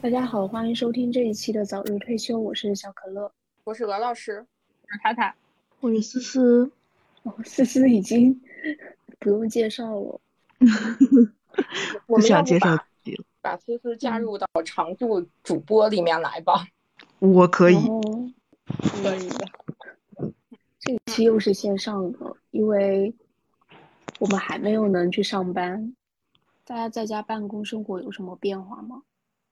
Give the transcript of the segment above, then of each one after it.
大家好，欢迎收听这一期的早日退休，我是小可乐。我是鹅老师，我是塔塔，我是思思，哦，思思已经不用介绍了。我们要不不想介绍把自己了。把思思加入到常驻主播里面来吧。我可以，哦，可以的。这一期又是线上的，因为我们还没有能去上班。大家在家办公生活有什么变化吗？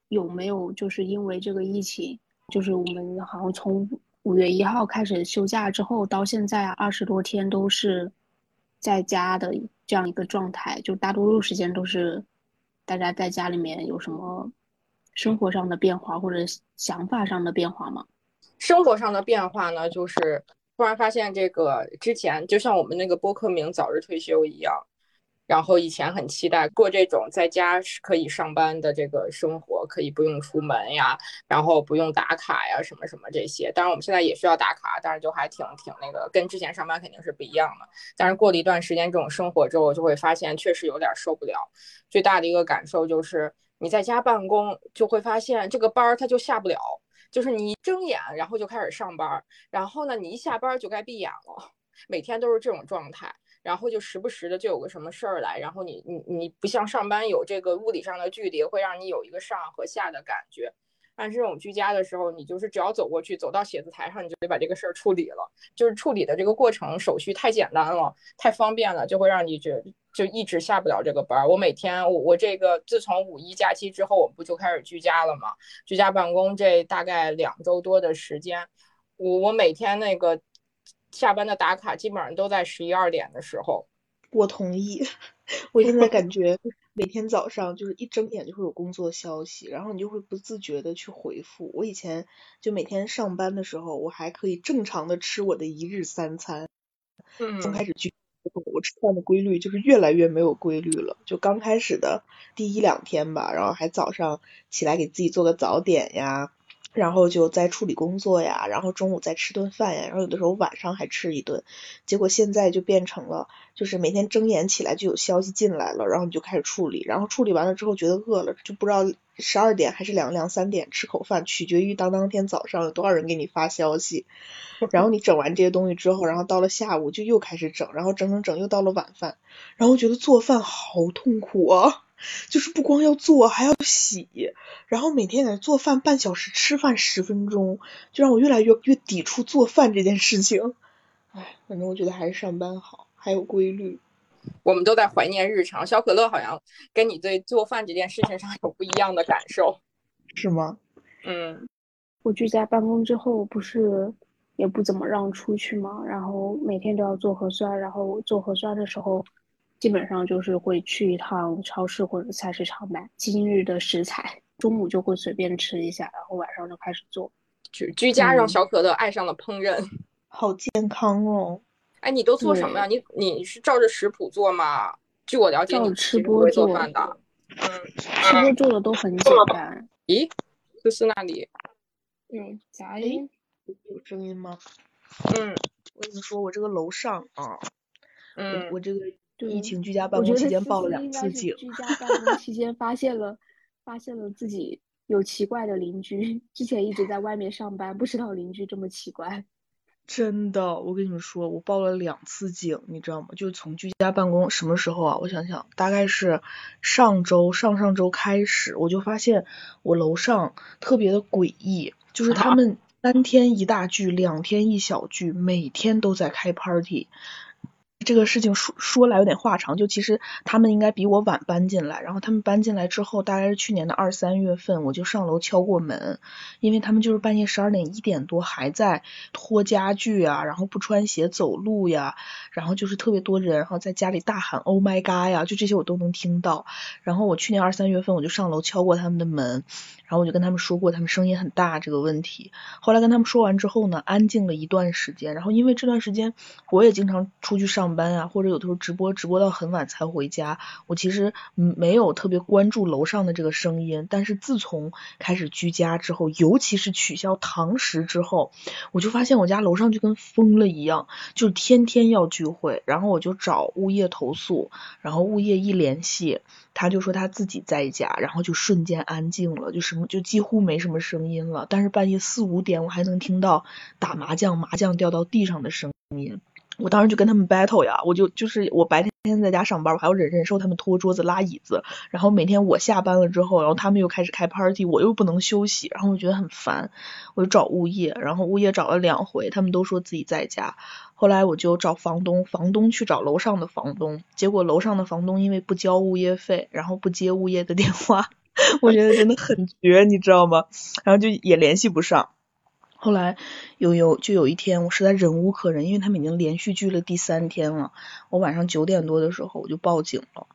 有没有就是因为这个疫情，就是我们好像从五月一号开始休假之后，到现在二十多天都是在家的这样一个状态，就大多数时间都是大家在家里面有什么生活上的变化或者想法上的变化吗？生活上的变化呢，就是突然发现这个之前就像我们那个播客名“早日退休”一样，然后以前很期待过这种在家是可以上班的这个生活，可以不用出门呀，然后不用打卡呀，什么什么这些。当然我们现在也需要打卡，但是就还挺挺那个，跟之前上班肯定是不一样的。但是过了一段时间这种生活之后，就会发现确实有点受不了。最大的一个感受就是你在家办公，就会发现这个班儿它就下不了。就是你一睁眼，然后就开始上班，然后呢，你一下班就该闭眼了，每天都是这种状态，然后就时不时的就有个什么事儿来，然后你你你不像上班有这个物理上的距离，会让你有一个上和下的感觉。但是这种居家的时候，你就是只要走过去，走到写字台上，你就得把这个事儿处理了。就是处理的这个过程手续太简单了，太方便了，就会让你觉就一直下不了这个班儿。我每天我我这个自从五一假期之后，我不就开始居家了吗？居家办公这大概两周多的时间，我我每天那个下班的打卡基本上都在十一二点的时候。我同意。我现在感觉 每天早上就是一睁眼就会有工作消息，然后你就会不自觉的去回复。我以前就每天上班的时候，我还可以正常的吃我的一日三餐。嗯从开始去，我吃饭的规律就是越来越没有规律了。就刚开始的第一两天吧，然后还早上起来给自己做个早点呀，然后就在处理工作呀，然后中午再吃顿饭呀，然后有的时候晚上还吃一顿。结果现在就变成了，就是每天睁眼起来就有消息进来了，然后你就开始处理，然后处理完了之后觉得饿了，就不知道十二点还是两两三点吃口饭，取决于当当天早上有多少人给你发消息。然后你整完这些东西之后，然后到了下午就又开始整，然后整整整又到了晚饭，然后觉得做饭好痛苦啊，就是不光要做还要洗，然后每天在那做饭半小时，吃饭十分钟，就让我越来越越抵触做饭这件事情。唉，反正我觉得还是上班好，还有规律。我们都在怀念日常。小可乐好像跟你对做饭这件事情上有不一样的感受。是吗？嗯，我居家办公之后，不是也不怎么让出去嘛，然后每天都要做核酸，然后做核酸的时候，基本上就是会去一趟超市或者菜市场买今日的食材，中午就会随便吃一下，然后晚上就开始做。居居家让嗯小可乐爱上了烹饪。好健康哦。哎，你都做什么呀？你你是照着食谱做吗？据我了解，你吃其实不会做播做饭的。嗯，吃播做的都很简单。咦，思思那里，有杂音，有声音吗？嗯我跟你说，我这个楼上啊，我嗯，我这个对疫情居家办公期间报了两次警。居家办公期间发现了，发现了自己有奇怪的邻居，之前一直在外面上班，不知道邻居这么奇怪。真的，我跟你们说，我报了两次警，你知道吗？就是从居家办公什么时候啊？我想想，大概是上周、上上周开始，我就发现我楼上特别的诡异，就是他们三天一大聚，两天一小聚，每天都在开 party。这个事情说说来有点话长，就其实他们应该比我晚搬进来，然后他们搬进来之后，大概是去年的二三月份，我就上楼敲过门，因为他们就是半夜十二点一点多还在拖家具啊，然后不穿鞋走路呀，然后就是特别多人，然后在家里大喊 Oh my God 呀，就这些我都能听到。然后我去年二三月份我就上楼敲过他们的门，然后我就跟他们说过他们声音很大这个问题。后来跟他们说完之后呢，安静了一段时间，然后因为这段时间我也经常出去上班啊，或者有的时候直播直播到很晚才回家，我其实没有特别关注楼上的这个声音。但是自从开始居家之后，尤其是取消堂食之后，我就发现我家楼上就跟疯了一样，就天天要聚会。然后我就找物业投诉，然后物业一联系，他就说他自己在家，然后就瞬间安静了，就什么就几乎没什么声音了。但是半夜四五点，我还能听到打麻将麻将掉到地上的声音。我当时就跟他们 battle 呀，我就就是我白天在家上班，我还要忍忍受他们拖桌子拉椅子，然后每天我下班了之后，然后他们又开始开 party，我又不能休息，然后我觉得很烦，我就找物业，然后物业找了两回，他们都说自己在家，后来我就找房东，房东去找楼上的房东，结果楼上的房东因为不交物业费，然后不接物业的电话，我觉得真的很绝，你知道吗？然后就也联系不上。后来有有就有一天，我实在忍无可忍，因为他们已经连续聚了第三天了。我晚上九点多的时候我就报警了，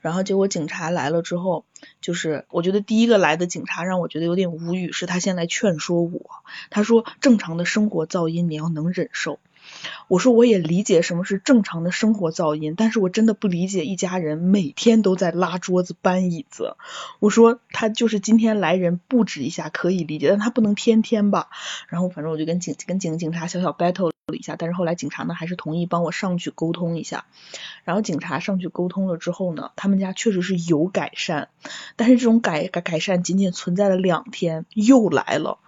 然后结果警察来了之后，就是我觉得第一个来的警察让我觉得有点无语，是他先来劝说我，他说正常的生活噪音你要能忍受。我说我也理解什么是正常的生活噪音，但是我真的不理解一家人每天都在拉桌子搬椅子。我说他就是今天来人布置一下可以理解，但他不能天天吧。然后反正我就跟警跟警警察小小 battle 一下，但是后来警察呢还是同意帮我上去沟通一下。然后警察上去沟通了之后呢，他们家确实是有改善，但是这种改改改善仅仅存在了两天，又来了。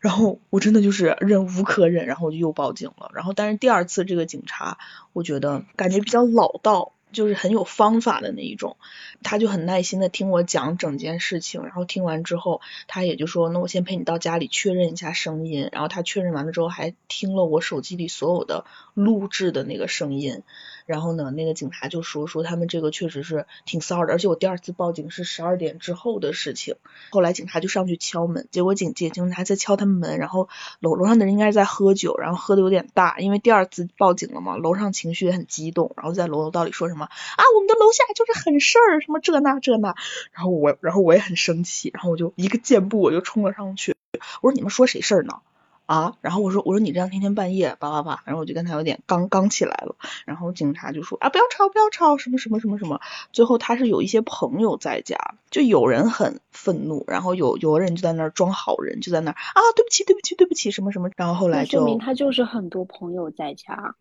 然后我真的就是忍无可忍，然后我就又报警了。然后但是第二次这个警察，我觉得感觉比较老道，就是很有方法的那一种。他就很耐心的听我讲整件事情，然后听完之后，他也就说，那我先陪你到家里确认一下声音。然后他确认完了之后，还听了我手机里所有的录制的那个声音。然后呢，那个警察就说说他们这个确实是挺骚的，而且我第二次报警是十二点之后的事情。后来警察就上去敲门，结果警警警察在敲他们门，然后楼楼上的人应该是在喝酒，然后喝的有点大，因为第二次报警了嘛，楼上情绪也很激动，然后在楼楼道里说什么啊，我们的楼下就是很事儿，什么这那这那，然后我然后我也很生气，然后我就一个箭步我就冲了上去，我说你们说谁事儿呢？啊，然后我说我说你这样天天半夜叭叭叭，然后我就跟他有点刚刚起来了，然后警察就说啊不要吵不要吵什么什么什么什么，最后他是有一些朋友在家，就有人很愤怒，然后有有的人就在那儿装好人，就在那儿啊对不起对不起对不起什么什么，然后后来就说明他就是很多朋友在家，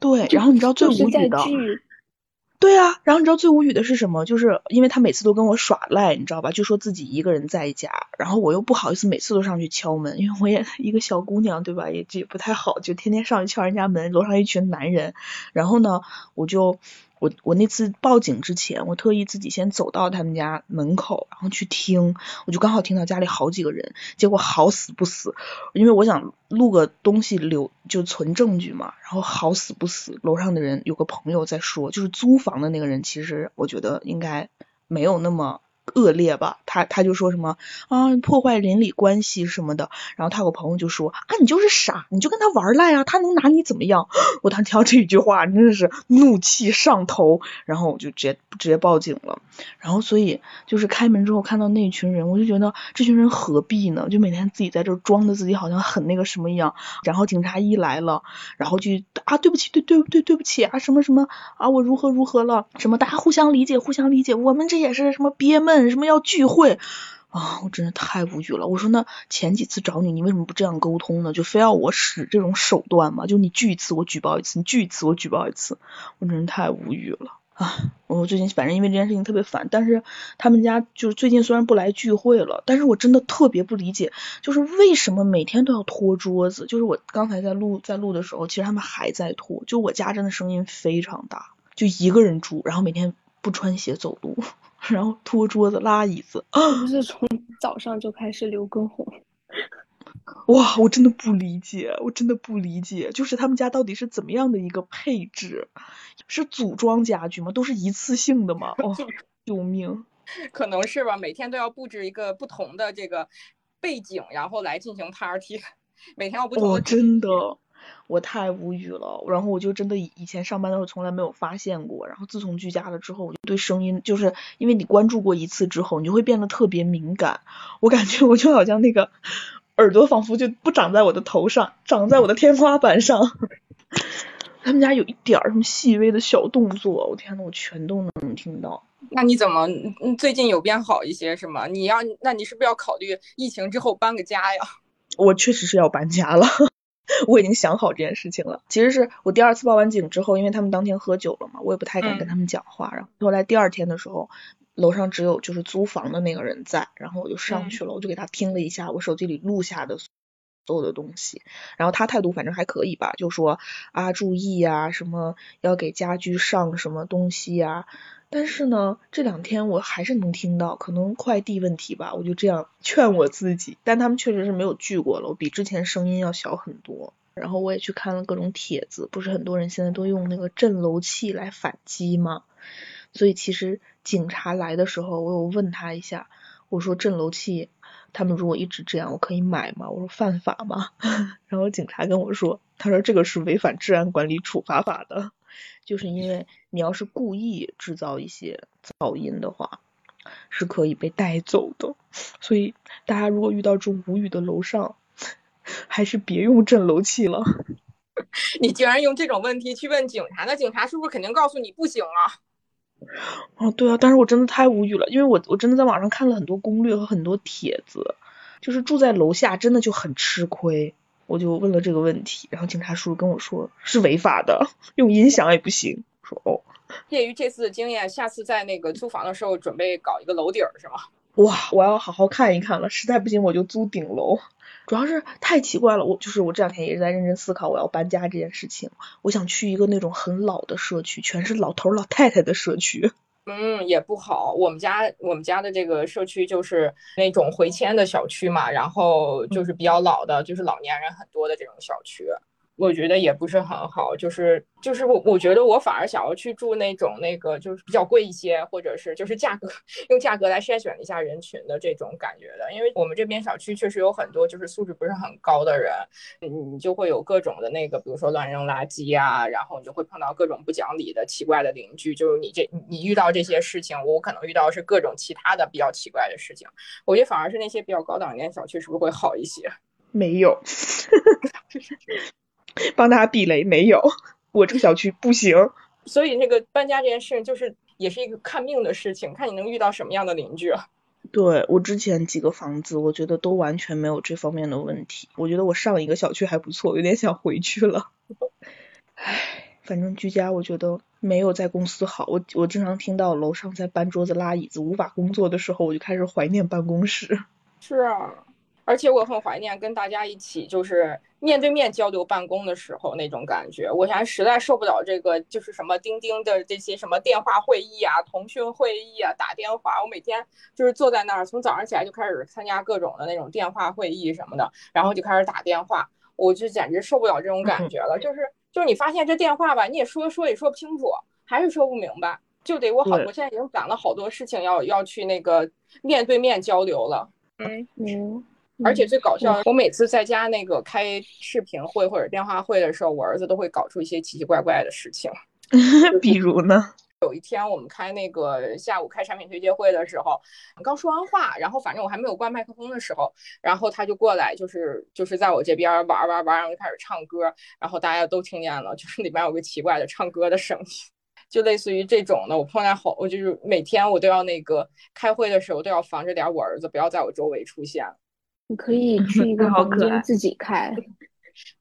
对，然后你知道最无语的。对啊，然后你知道最无语的是什么？就是因为他每次都跟我耍赖，你知道吧？就说自己一个人在家，然后我又不好意思每次都上去敲门，因为我也 一个小姑娘，对吧？也也不太好，就天天上去敲人家门，楼上一群男人，然后呢，我就。我我那次报警之前，我特意自己先走到他们家门口，然后去听，我就刚好听到家里好几个人，结果好死不死，因为我想录个东西留就存证据嘛，然后好死不死，楼上的人有个朋友在说，就是租房的那个人，其实我觉得应该没有那么。恶劣吧，他他就说什么啊破坏邻里关系什么的，然后他有个朋友就说啊你就是傻，你就跟他玩赖啊，他能拿你怎么样？我当时听到这一句话真的是怒气上头，然后我就直接直接报警了。然后所以就是开门之后看到那一群人，我就觉得这群人何必呢？就每天自己在这装的自己好像很那个什么一样。然后警察一来了，然后就啊对不起对对对对不起啊什么什么啊我如何如何了什么大家互相理解互相理解，我们这也是什么憋闷。什么要聚会啊！我真的太无语了。我说那前几次找你，你为什么不这样沟通呢？就非要我使这种手段吗？就你聚一次我举报一次，你聚一次我举报一次，我真是太无语了啊！我最近反正因为这件事情特别烦，但是他们家就是最近虽然不来聚会了，但是我真的特别不理解，就是为什么每天都要拖桌子？就是我刚才在录在录的时候，其实他们还在拖。就我家真的声音非常大，就一个人住，然后每天不穿鞋走路。然后拖桌子拉椅子，不是从早上就开始刘畊宏。哇，我真的不理解，我真的不理解，就是他们家到底是怎么样的一个配置？是组装家具吗？都是一次性的吗？哦，救命！可能是吧，每天都要布置一个不同的这个背景，然后来进行 party，每天要不同的。哦，真的。我太无语了，然后我就真的以前上班的时候从来没有发现过，然后自从居家了之后，我就对声音，就是因为你关注过一次之后，你就会变得特别敏感。我感觉我就好像那个耳朵仿佛就不长在我的头上，长在我的天花板上。他们家有一点儿什么细微的小动作，我天呐，我全都能听到。那你怎么嗯最近有变好一些是吗？你要那你是不是要考虑疫情之后搬个家呀？我确实是要搬家了，我已经想好这件事情了。其实是我第二次报完警之后，因为他们当天喝酒了嘛，我也不太敢跟他们讲话。然后后来第二天的时候，楼上只有就是租房的那个人在，然后我就上去了，我就给他听了一下我手机里录下的所有的东西。然后他态度反正还可以吧，就说啊注意呀，什么要给家居上什么东西呀。但是呢，这两天我还是能听到，可能快递问题吧，我就这样劝我自己。但他们确实是没有拒过了，我比之前声音要小很多。然后我也去看了各种帖子，不是很多人现在都用那个震楼器来反击吗？所以其实警察来的时候，我有问他一下，我说震楼器，他们如果一直这样，我可以买吗？我说犯法吗？然后警察跟我说，他说这个是违反治安管理处罚法的。就是因为你要是故意制造一些噪音的话，是可以被带走的。所以大家如果遇到这种无语的楼上，还是别用震楼器了。你居然用这种问题去问警察，那警察是不是肯定告诉你不行啊？哦，对啊，但是我真的太无语了，因为我我真的在网上看了很多攻略和很多帖子，就是住在楼下真的就很吃亏。我就问了这个问题，然后警察叔叔跟我说是违法的，用音响也不行。说哦，业余这次的经验，下次在那个租房的时候准备搞一个楼顶是吗？哇，我要好好看一看了，实在不行我就租顶楼。主要是太奇怪了，我就是我这两天也是在认真思考我要搬家这件事情。我想去一个那种很老的社区，全是老头老太太的社区。嗯，也不好。我们家我们家的这个社区就是那种回迁的小区嘛，然后就是比较老的，就是老年人很多的这种小区。我觉得也不是很好，就是就是我我觉得我反而想要去住那种那个就是比较贵一些，或者是就是价格用价格来筛选一下人群的这种感觉的，因为我们这边小区确实有很多就是素质不是很高的人，你你就会有各种的那个，比如说乱扔垃圾啊，然后你就会碰到各种不讲理的奇怪的邻居，就是你这你遇到这些事情，我可能遇到是各种其他的比较奇怪的事情，我觉得反而是那些比较高档一点小区是不是会好一些？没有。帮大家避雷没有，我这个小区不行，所以那个搬家这件事就是也是一个看命的事情，看你能遇到什么样的邻居。对我之前几个房子，我觉得都完全没有这方面的问题。我觉得我上一个小区还不错，有点想回去了。唉，反正居家我觉得没有在公司好。我我经常听到楼上在搬桌子拉椅子无法工作的时候，我就开始怀念办公室。是啊。而且我很怀念跟大家一起就是面对面交流办公的时候那种感觉。我现在实在受不了这个，就是什么钉钉的这些什么电话会议啊、腾讯会议啊、打电话。我每天就是坐在那儿，从早上起来就开始参加各种的那种电话会议什么的，然后就开始打电话，我就简直受不了这种感觉了。就是就是你发现这电话吧，你也说说也说不清楚，还是说不明白，就得我好，我现在已经攒了好多事情要要去那个面对面交流了。嗯嗯。而且最搞笑，我每次在家那个开视频会或者电话会的时候，我儿子都会搞出一些奇奇怪怪的事情。比如呢？有一天我们开那个下午开产品推介会的时候，刚说完话，然后反正我还没有关麦克风的时候，然后他就过来，就是就是在我这边玩玩玩，然后就开始唱歌，然后大家都听见了，就是里面有个奇怪的唱歌的声音，就类似于这种的。我碰见好，我就是每天我都要那个开会的时候都要防着点我儿子，不要在我周围出现。你可以去一 个房间自己开，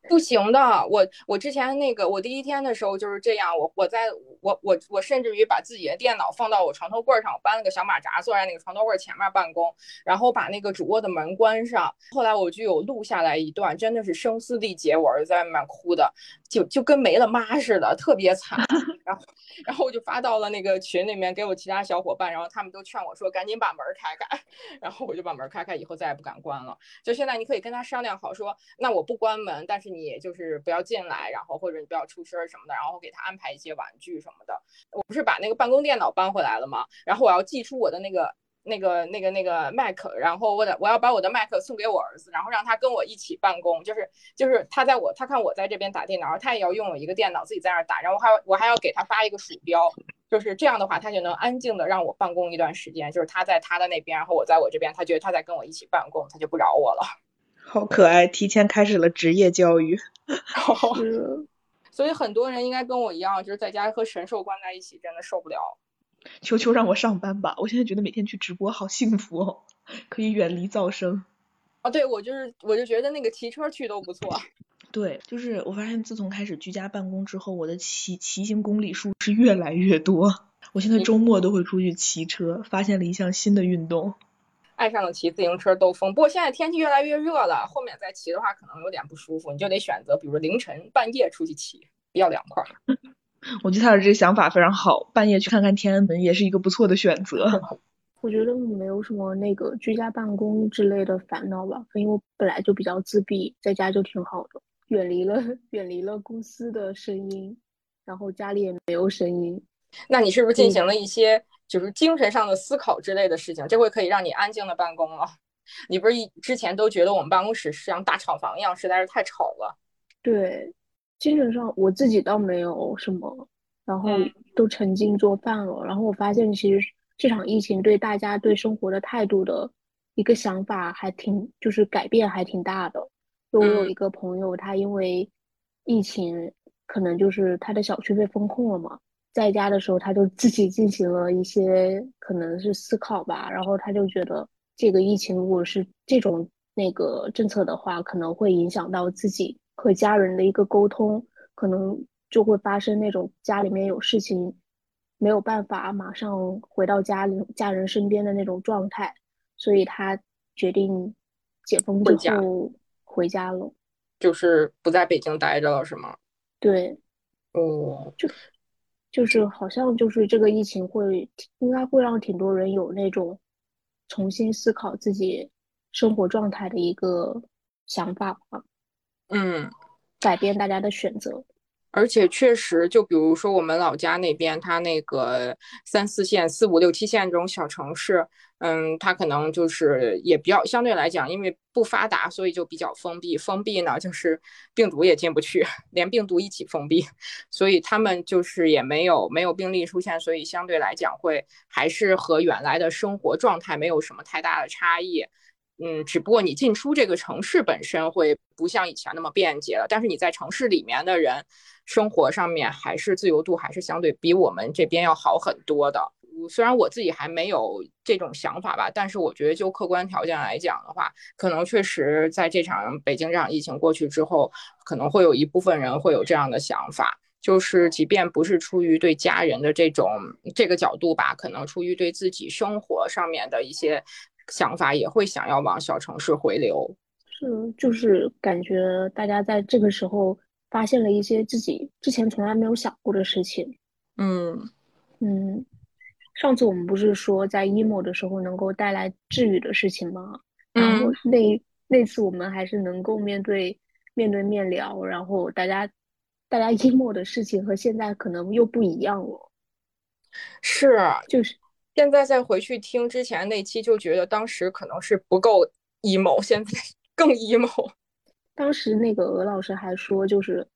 不行的。我我之前那个我第一天的时候就是这样，我我在我我我甚至于把自己的电脑放到我床头柜上，我搬了个小马扎坐在那个床头柜前面办公，然后把那个主卧的门关上。后来我就有录下来一段，真的是声嘶力竭，我儿子在外面哭的，就就跟没了妈似的，特别惨。然后然后我就发到了那个群里面给我其他小伙伴，然后他们都劝我说赶紧把门开开，然后我就把门开开，以后再也不敢关了。就现在你可以跟他商量好说，那我不关门，但是你就是不要进来，然后或者你不要出声什么的，然后给他安排一些玩具什么的。我不是把那个办公电脑搬回来了吗？然后我要寄出我的那个。那个、那个、那个 Mac，然后我得我要把我的 Mac 送给我儿子，然后让他跟我一起办公，就是就是他在我他看我在这边打电脑，他也要用我一个电脑自己在那打，然后还我还要给他发一个鼠标，就是这样的话，他就能安静的让我办公一段时间，就是他在他的那边，然后我在我这边，他觉得他在跟我一起办公，他就不扰我了。好可爱，提前开始了职业教育。所以很多人应该跟我一样，就是在家和神兽关在一起，真的受不了。求求让我上班吧！我现在觉得每天去直播好幸福哦，可以远离噪声。啊，对我就是，我就觉得那个骑车去都不错。对，就是我发现自从开始居家办公之后，我的骑骑行公里数是越来越多。我现在周末都会出去骑车，发现了一项新的运动。爱上了骑自行车兜风，不过现在天气越来越热了，后面再骑的话可能有点不舒服，你就得选择，比如凌晨半夜出去骑，比较凉快。我觉得他的这个想法非常好，半夜去看看天安门也是一个不错的选择。我觉得没有什么那个居家办公之类的烦恼吧，因为我本来就比较自闭，在家就挺好的，远离了远离了公司的声音，然后家里也没有声音。那你是不是进行了一些就是精神上的思考之类的事情？这回可以让你安静的办公了。你不是一之前都觉得我们办公室像大厂房一样，实在是太吵了。对，精神上我自己倒没有什么，然后嗯都沉浸做饭了，然后我发现其实这场疫情对大家对生活的态度的一个想法还挺，就是改变还挺大的。就我有嗯一个朋友，他因为疫情，可能就是他的小区被封控了嘛，在家的时候他就自己进行了一些可能是思考吧，然后他就觉得这个疫情如果是这种那个政策的话，可能会影响到自己和家人的一个沟通，可能就会发生那种家里面有事情没有办法马上回到家里家人身边的那种状态，所以他决定解封之回家后回家了。就是不在北京待着了，是吗？对，哦，就是好像就是这个疫情会应该会让挺多人有那种重新思考自己生活状态的一个想法吧，嗯。改变大家的选择。而且确实，就比如说我们老家那边，它那个三四线、四五六七线这种小城市，嗯，它可能就是也比较相对来讲，因为不发达，所以就比较封闭。封闭呢，就是病毒也进不去，连病毒一起封闭，所以他们就是也没有没有病例出现，所以相对来讲会还是和原来的生活状态没有什么太大的差异。嗯，只不过你进出这个城市本身会不像以前那么便捷了，但是你在城市里面的人，生活上面还是自由度还是相对比我们这边要好很多的。虽然我自己还没有这种想法吧，但是我觉得就客观条件来讲的话，可能确实在这场北京这场疫情过去之后，可能会有一部分人会有这样的想法。就是，即便不是出于对家人的这种这个角度吧，可能出于对自己生活上面的一些想法，也会想要往小城市回流。是，就是感觉大家在这个时候发现了一些自己之前从来没有想过的事情。嗯嗯，上次我们不是说在 emo 的时候能够带来治愈的事情吗？然后嗯那那次我们还是能够面对面对面聊，然后大家大家 emo 的事情和现在可能又不一样了，是，就是现在再回去听之前那期，就觉得当时可能是不够 emo，现在 更 emo。当时那个鹅老师还说，就是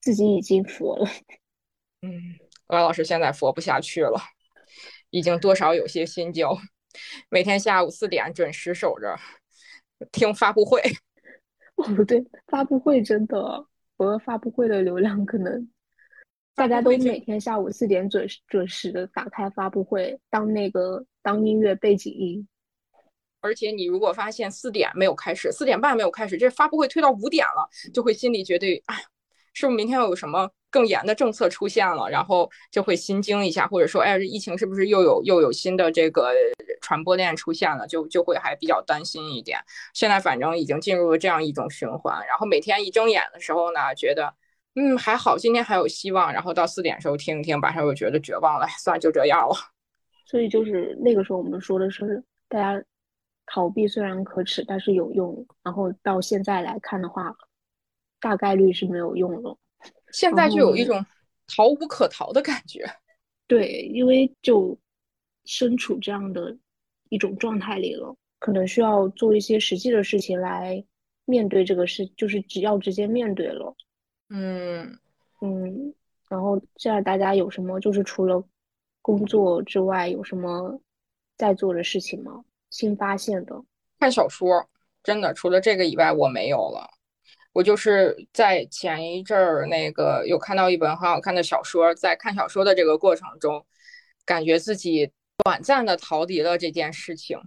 自己已经佛了。嗯，鹅老师现在佛不下去了，已经多少有些心焦，每天下午四点准时守着听发布会。哦，不 对，发布会真的，我的发布会的流量可能大家都每天下午四点准时准时的打开发布会，当那个当音乐背景音。而且你如果发现四点没有开始，四点半没有开始，这发布会推到五点了，就会心里觉得，哎，是不是明天又有什么更严的政策出现了？然后就会心惊一下，或者说，哎，这疫情是不是又有又有新的这个传播链出现了？就就会还比较担心一点。现在反正已经进入了这样一种循环，然后每天一睁眼的时候呢，觉得。嗯，还好，今天还有希望。然后到四点的时候听一听，晚上又觉得绝望了，算了，就这样了。所以就是那个时候我们说的是，大家逃避虽然可耻，但是有用。然后到现在来看的话，大概率是没有用了。现在就有一种逃无可逃的感觉。对，因为就身处这样的一种状态里了，可能需要做一些实际的事情来面对这个事，就是只要直接面对了。嗯，嗯，然后现在大家有什么就是除了工作之外，有什么在做的事情吗？新发现的？看小说，真的除了这个以外，我没有了。我就是在前一阵儿那个有看到一本很好看的小说，在看小说的这个过程中，感觉自己短暂的逃离了这件事情，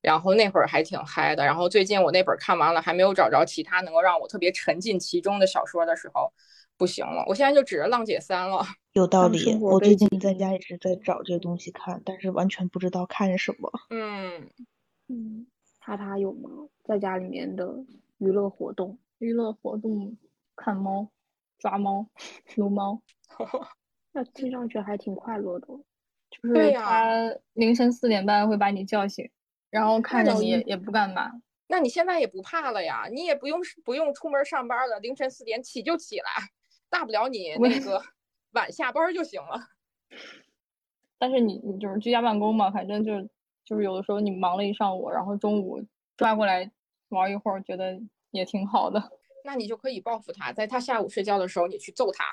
然后那会儿还挺嗨的。然后最近我那本看完了，还没有找着其他能够让我特别沉浸其中的小说的时候，不行了。我现在就指着《浪姐三》了。有 道理我最近在家也是在找这个东西看，但是完全不知道看什么。嗯，嗯，塔塔有吗？在家里面的娱乐活动？娱乐活动，看猫、抓猫、撸猫，那听上去还挺快乐的。就是对呀凌晨四点半会把你叫醒，然后看着你也也不干嘛。那你现在也不怕了呀？你也不用不用出门上班了，凌晨四点起就起来，大不了你那个 晚下班就行了。但是你你就是居家办公嘛，反正就是就是有的时候你忙了一上午，然后中午抓过来玩一会儿，觉得也挺好的。那你就可以报复他，在他下午睡觉的时候，你去揍他。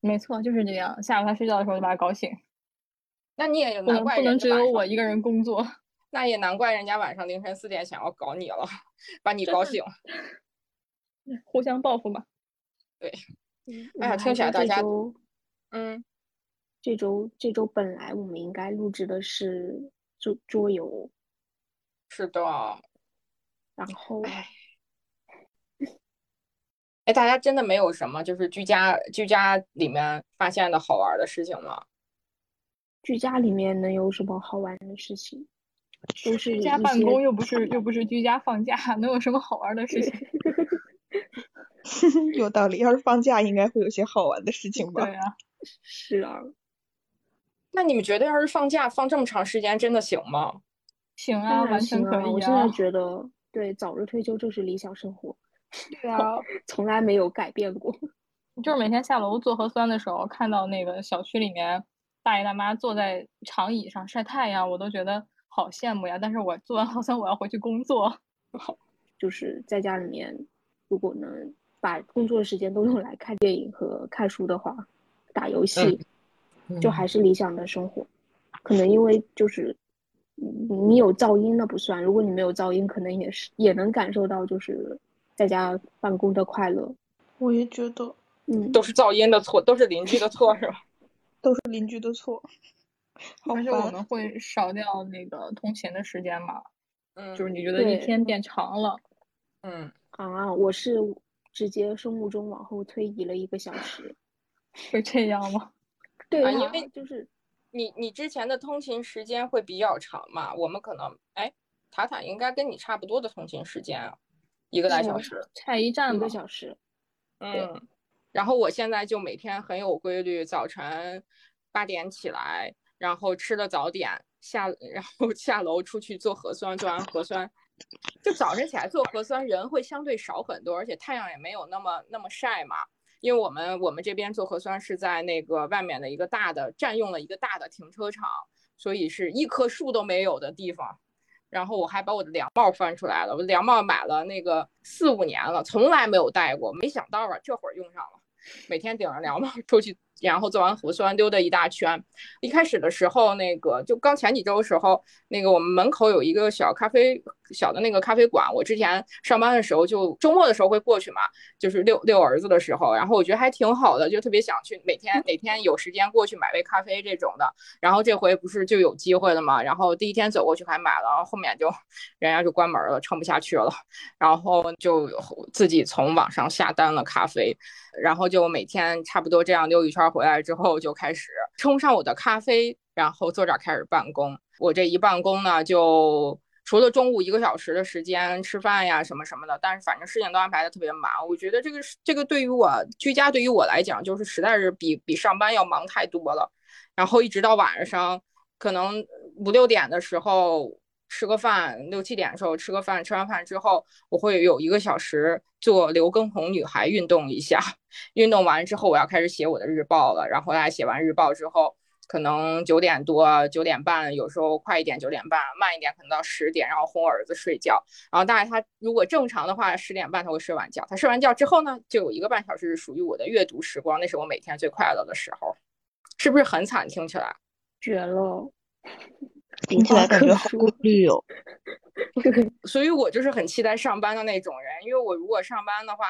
没错，就是这样。下午他睡觉的时候就把他搞醒，那你也难怪不能只有我一个人工作。那也难怪人家晚上凌晨四点想要搞你了，把你搞醒。互相报复嘛。哎呀，听起来大家嗯，这周这周本来我们应该录制的是桌桌游，是的。然后哎，哎，大家真的没有什么就是居家居家里面发现的好玩的事情吗？居家里面能有什么好玩的事情？都是居家办公又不是又不是居家放假，能有什么好玩的事情？有道理，要是放假应该会有些好玩的事情吧？对啊，是啊，那你们觉得要是放假放这么长时间，真的行吗？行啊，完全！可以我现在啊。觉得，对，早日退休就是理想生活，对啊，从来没有改变过。就是每天下楼做核酸的时候，看到那个小区里面大爷大妈坐在长椅上晒太阳，我都觉得好羡慕呀。但是我做完核酸，我要回去工作。好就是在家里面，如果能把工作时间都用来看电影和看书的话，打游戏，就还是理想的生活。可能因为就是嗯你有噪音那不算，如果你没有噪音，可能也是也能感受到就是在家办公的快乐。我也觉得嗯，都是噪音的错，都是邻居的错，是吧？都是邻居的错。好而且我们会少掉那个通勤的时间嘛，嗯，就是你觉得一天变长了。嗯，啊，我是直接生物钟往后推移了一个小时。会这样吗？对啊，啊因为就是你你之前的通勤时间会比较长嘛？我们可能哎，塔塔应该跟你差不多的通勤时间啊，一个来小时。差一站一个。小时。嗯，然后我现在就每天很有规律，早晨八点起来，然后吃了早点，下 然后下楼出去做核酸，做完核酸，就早晨起来做核酸，人会相对少很多，而且太阳也没有那么那么晒嘛。因为我们我们这边做核酸是在那个外面的一个大的占用了一个大的停车场，所以是一棵树都没有的地方。然后我还把我的凉帽翻出来了，我凉帽买了那个四五年了，从来没有戴过，没想到啊，这会儿用上了。每天顶着凉帽出去，然后做完核酸溜达一大圈。一开始的时候，那个就刚前几周的时候，那个我们门口有一个小咖啡小的那个咖啡馆，我之前上班的时候就周末的时候会过去嘛，就是遛遛儿子的时候，然后我觉得还挺好的，就特别想去每天哪天有时间过去买杯咖啡这种的。然后这回不是就有机会了嘛，然后第一天走过去还买了，然后后面就人家就关门了，撑不下去了，然后就自己从网上下单了咖啡，然后就每天差不多这样溜一圈回来之后，就开始冲上我的咖啡，然后坐这儿开始办公。我这一办公呢，就除了中午一个小时的时间吃饭呀什么什么的，但是反正事情都安排的特别满。我觉得这个这个对于我居家对于我来讲，就是实在是比比上班要忙太多了。然后一直到晚上，可能五六点的时候吃个饭，六七点的时候吃个饭，吃完饭之后，我会有一个小时做刘畊宏女孩运动一下，运动完之后我要开始写我的日报了，然后大家写完日报之后。可能九点多、九点半，有时候快一点九点半，慢一点可能到十点，然后哄儿子睡觉。然后大概他如果正常的话，十点半他会睡完觉。他睡完觉之后呢，就有一个半小时是属于我的阅读时光，那是我每天最快乐的时候。是不是很惨？听起来，绝了，听起来感觉好规律哦。对，所以我就是很期待上班的那种人，因为我如果上班的话，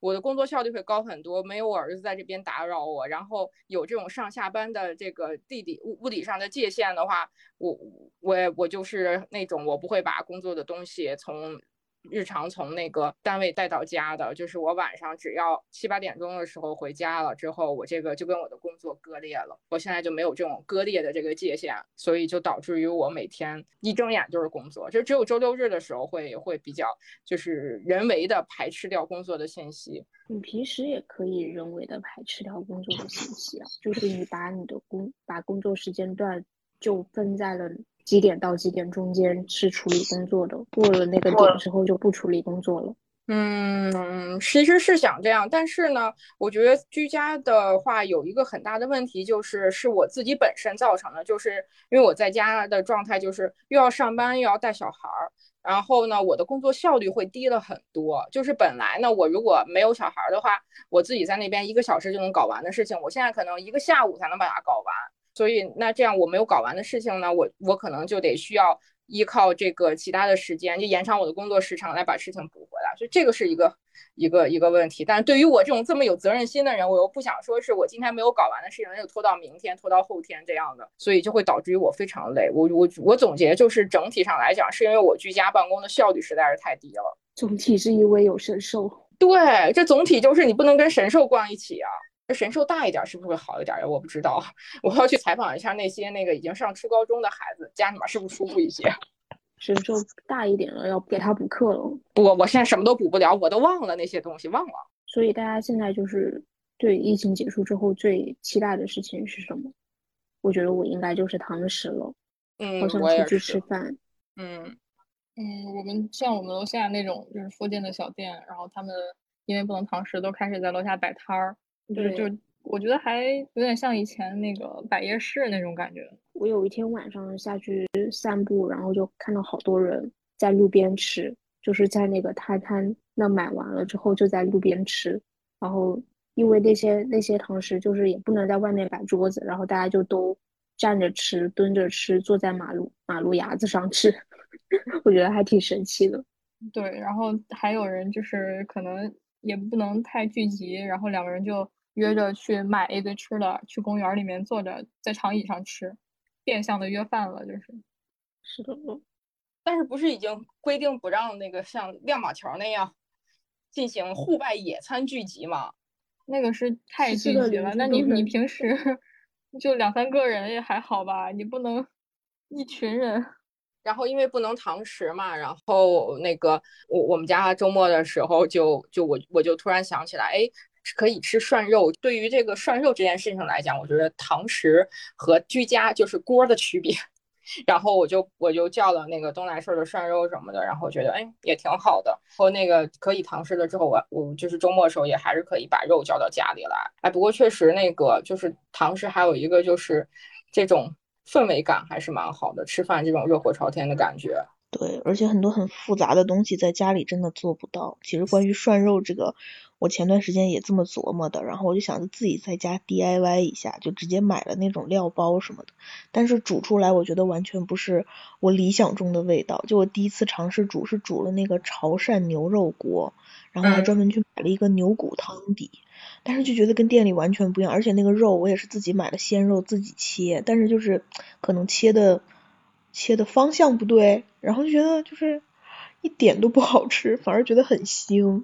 我的工作效率会高很多，没有我儿子在这边打扰我，然后有这种上下班的这个地理物物理上的界限的话，我我我就是那种我不会把工作的东西从。日常从那个单位带到家的，就是我晚上只要七八点钟的时候回家了之后，我这个就跟我的工作割裂了。我现在就没有这种割裂的这个界限，所以就导致于我每天一睁眼就是工作，就只有周六日的时候会会比较就是人为的排斥掉工作的信息。你平时也可以人为的排斥掉工作的信息啊，就是你把你的工把工作时间段就分在了。几点到几点中间是处理工作的，过了那个点之后就不处理工作了。嗯，其实是想这样，但是呢，我觉得居家的话有一个很大的问题，就是是我自己本身造成的，就是因为我在家的状态就是又要上班又要带小孩儿，然后呢，我的工作效率会低了很多。就是本来呢，我如果没有小孩儿的话，我自己在那边一个小时就能搞完的事情，我现在可能一个下午才能把它搞完。所以那这样我没有搞完的事情呢，我我可能就得需要依靠这个其他的时间，就延长我的工作时长来把事情补回来。所以这个是一个一个一个问题。但是对于我这种这么有责任心的人，我又不想说是我今天没有搞完的事情，就拖到明天，拖到后天这样的，所以就会导致于我非常累。我我我总结就是整体上来讲，是因为我居家办公的效率实在是太低了。总体是因为有神兽。对，这总体就是你不能跟神兽逛一起啊。神兽大一点是不是会好一点呀？我不知道，我要去采访一下那些那个已经上初高中的孩子，家里面是不是舒服一些？神兽大一点了，要给他补课了。不，我现在什么都补不了，我都忘了那些东西，忘了。所以大家现在就是对疫情结束之后最期待的事情是什么？我觉得我应该就是堂食了。嗯，我想出去吃饭。嗯嗯，我们像我们楼下那种就是附近的小店，然后他们因为不能堂食，都开始在楼下摆摊儿。就是就我觉得还有点像以前那个百夜市那种感觉。我有一天晚上下去散步，然后就看到好多人在路边吃，就是在那个摊摊那买完了之后就在路边吃。然后因为那些那些堂食就是也不能在外面摆桌子，然后大家就都站着吃、蹲着吃、坐在马路马路牙子上吃，我觉得还挺神奇的。对，然后还有人就是可能也不能太聚集，然后两个人就。约着去买一堆吃的，去公园里面坐着在长椅上吃，变相的约饭了，就是。是的，但是不是已经规定不让那个像亮马桥那样进行户外野餐聚集吗？那个是太聚集了。那你你平时就两三个人也还好吧？你不能一群人。然后因为不能堂食嘛，然后那个我我们家周末的时候就就我我就突然想起来，哎。可以吃涮肉。对于这个涮肉这件事情来讲，我觉得堂食和居家就是锅的区别。然后我就我就叫了那个东来顺的涮肉什么的，然后觉得哎也挺好的。和那个可以堂食了之后，我我就是周末的时候也还是可以把肉叫到家里来。哎，不过确实那个就是堂食还有一个就是这种氛围感还是蛮好的，吃饭这种热火朝天的感觉。对，而且很多很复杂的东西在家里真的做不到。其实关于涮肉这个。我前段时间也这么琢磨的，然后我就想着自己在家 DIY 一下，就直接买了那种料包什么的。但是煮出来，我觉得完全不是我理想中的味道。就我第一次尝试煮，是煮了那个潮汕牛肉锅，然后还专门去买了一个牛骨汤底，但是就觉得跟店里完全不一样。而且那个肉我也是自己买的鲜肉自己切，但是就是可能切的切的方向不对，然后就觉得就是一点都不好吃，反而觉得很腥。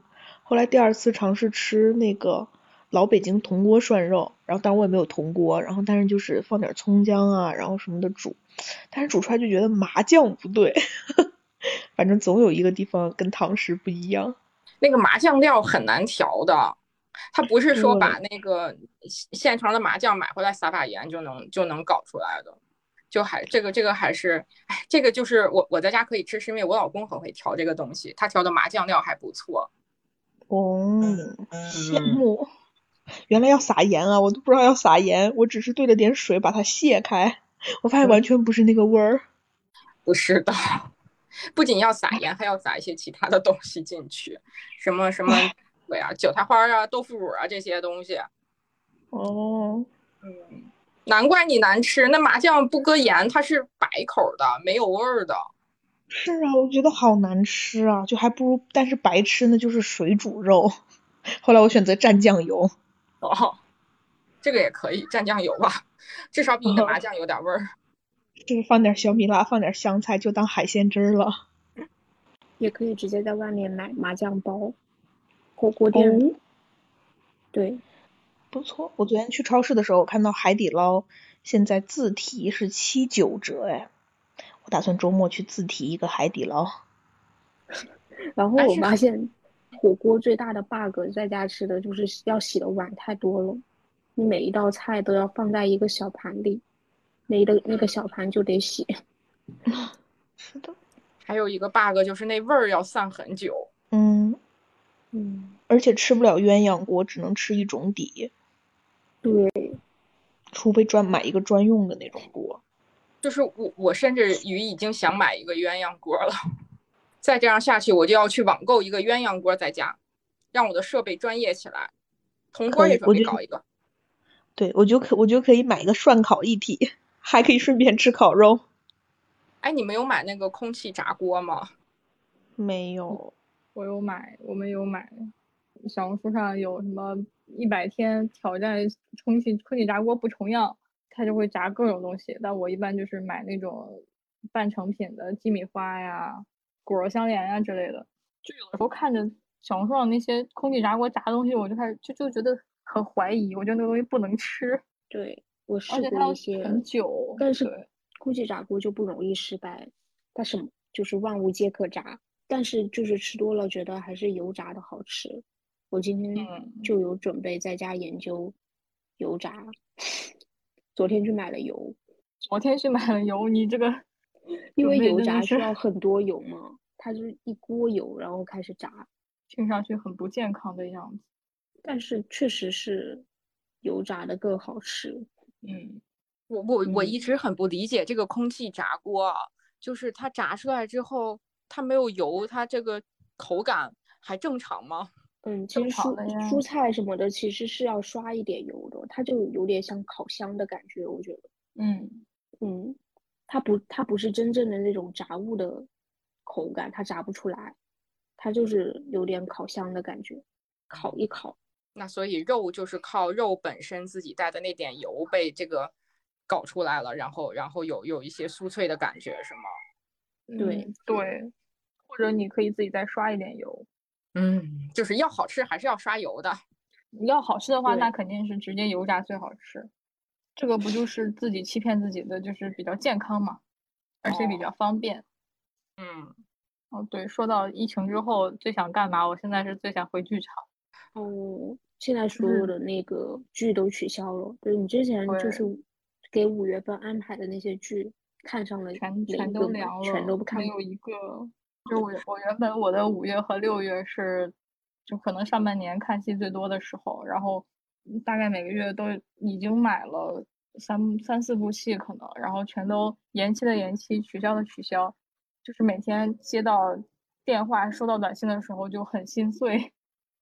后来第二次尝试吃那个老北京铜锅涮肉，然后当然我也没有铜锅，然后但是就是放点葱姜啊，然后什么的煮，但是煮出来就觉得麻酱不对，反正总有一个地方跟堂食不一样。那个麻酱料很难调的，它不是说把那个现成的麻酱买回来撒把盐就能就能搞出来的，就还这个这个还是，哎，这个就是我我在家可以吃，是因为我老公很会调这个东西，他调的麻酱料还不错。哦，羡慕！原来要撒盐啊，我都不知道要撒盐，我只是兑了点水把它卸开，我发现完全不是那个味儿。不是的，不仅要撒盐，还要撒一些其他的东西进去，什么什么对啊，韭菜花啊、豆腐乳啊这些东西。哦，嗯，难怪你难吃，那麻酱不搁盐，它是白口的，没有味儿的。是啊，我觉得好难吃啊，就还不如，但是白吃那就是水煮肉，后来我选择蘸酱油。哦，这个也可以蘸酱油吧，至少比你的麻酱有点味儿。就是放点小米辣，放点香菜，就当海鲜汁儿了。也可以直接在外面买麻酱包，火锅店。哦对，不错，我昨天去超市的时候，我看到海底捞现在自提是七九折，哎，我打算周末去自提一个海底捞。然后我发现火锅最大的 bug 在家吃的就是要洗的碗太多了，你每一道菜都要放在一个小盘里，每一个那个小盘就得洗。是的，还有一个 bug 就是那味儿要散很久。嗯，嗯，而且吃不了鸳鸯锅，只能吃一种底，对，除非专买一个专用的那种锅。就是我我甚至于已经想买一个鸳鸯锅了，再这样下去我就要去网购一个鸳鸯锅在家，让我的设备专业起来。铜锅可以也准备搞一个。对，我就可我就可以买一个涮烤一体，还可以顺便吃烤肉。哎，你们有买那个空气炸锅吗？没有，我有买，我们有买。小红书上有什么一百天挑战空气空气炸锅不重样，它就会炸各种东西。但我一般就是买那种半成品的鸡米花呀、果肉相连呀之类的。就有的时候看着小红书上那些空气炸锅炸的东西，我就开始就就觉得很怀疑，我觉得那个东西不能吃，对，我试过一些，很久。但是对空气炸锅就不容易失败，它什么就是万物皆可炸，但是就是吃多了觉得还是油炸的好吃。我今天嗯就有准备在家研究油炸，昨天去买了油，昨天去买了油，你这个 因为油炸需要很多油嘛，它就是一锅油，然后开始炸，听上去很不健康的样子。但是确实是油炸的更好吃。嗯，我我我嗯一直很不理解这个空气炸锅啊，就是它炸出来之后，它没有油，它这个口感还正常吗？嗯，其实蔬蔬菜什么的其实是要刷一点油的，它就有点像烤箱的感觉，我觉得。嗯，嗯，它不，它不是真正的那种炸物的口感，它炸不出来，它就是有点烤箱的感觉，烤一烤。那所以肉就是靠肉本身自己带的那点油被这个搞出来了，然后然后有有一些酥脆的感觉，是吗？对嗯对，或者你可以自己再刷一点油。嗯，就是要好吃还是要刷油的。你要好吃的话，那肯定是直接油炸最好吃。这个不就是自己欺骗自己的，就是比较健康嘛，而且比哦较方便。嗯，哦，对，说到疫情之后最想干嘛？我现在是最想回剧场。哦，现在所有的那个剧都取消了，就是你之前就是给五月份安排的那些剧，看上了全全都凉了，全都不看没有一个。就我我原本我的五月和六月是，就可能上半年看戏最多的时候，然后大概每个月都已经买了三三四部戏可能，然后全都延期的延期，取消的取消，就是每天接到电话、收到短信的时候就很心碎，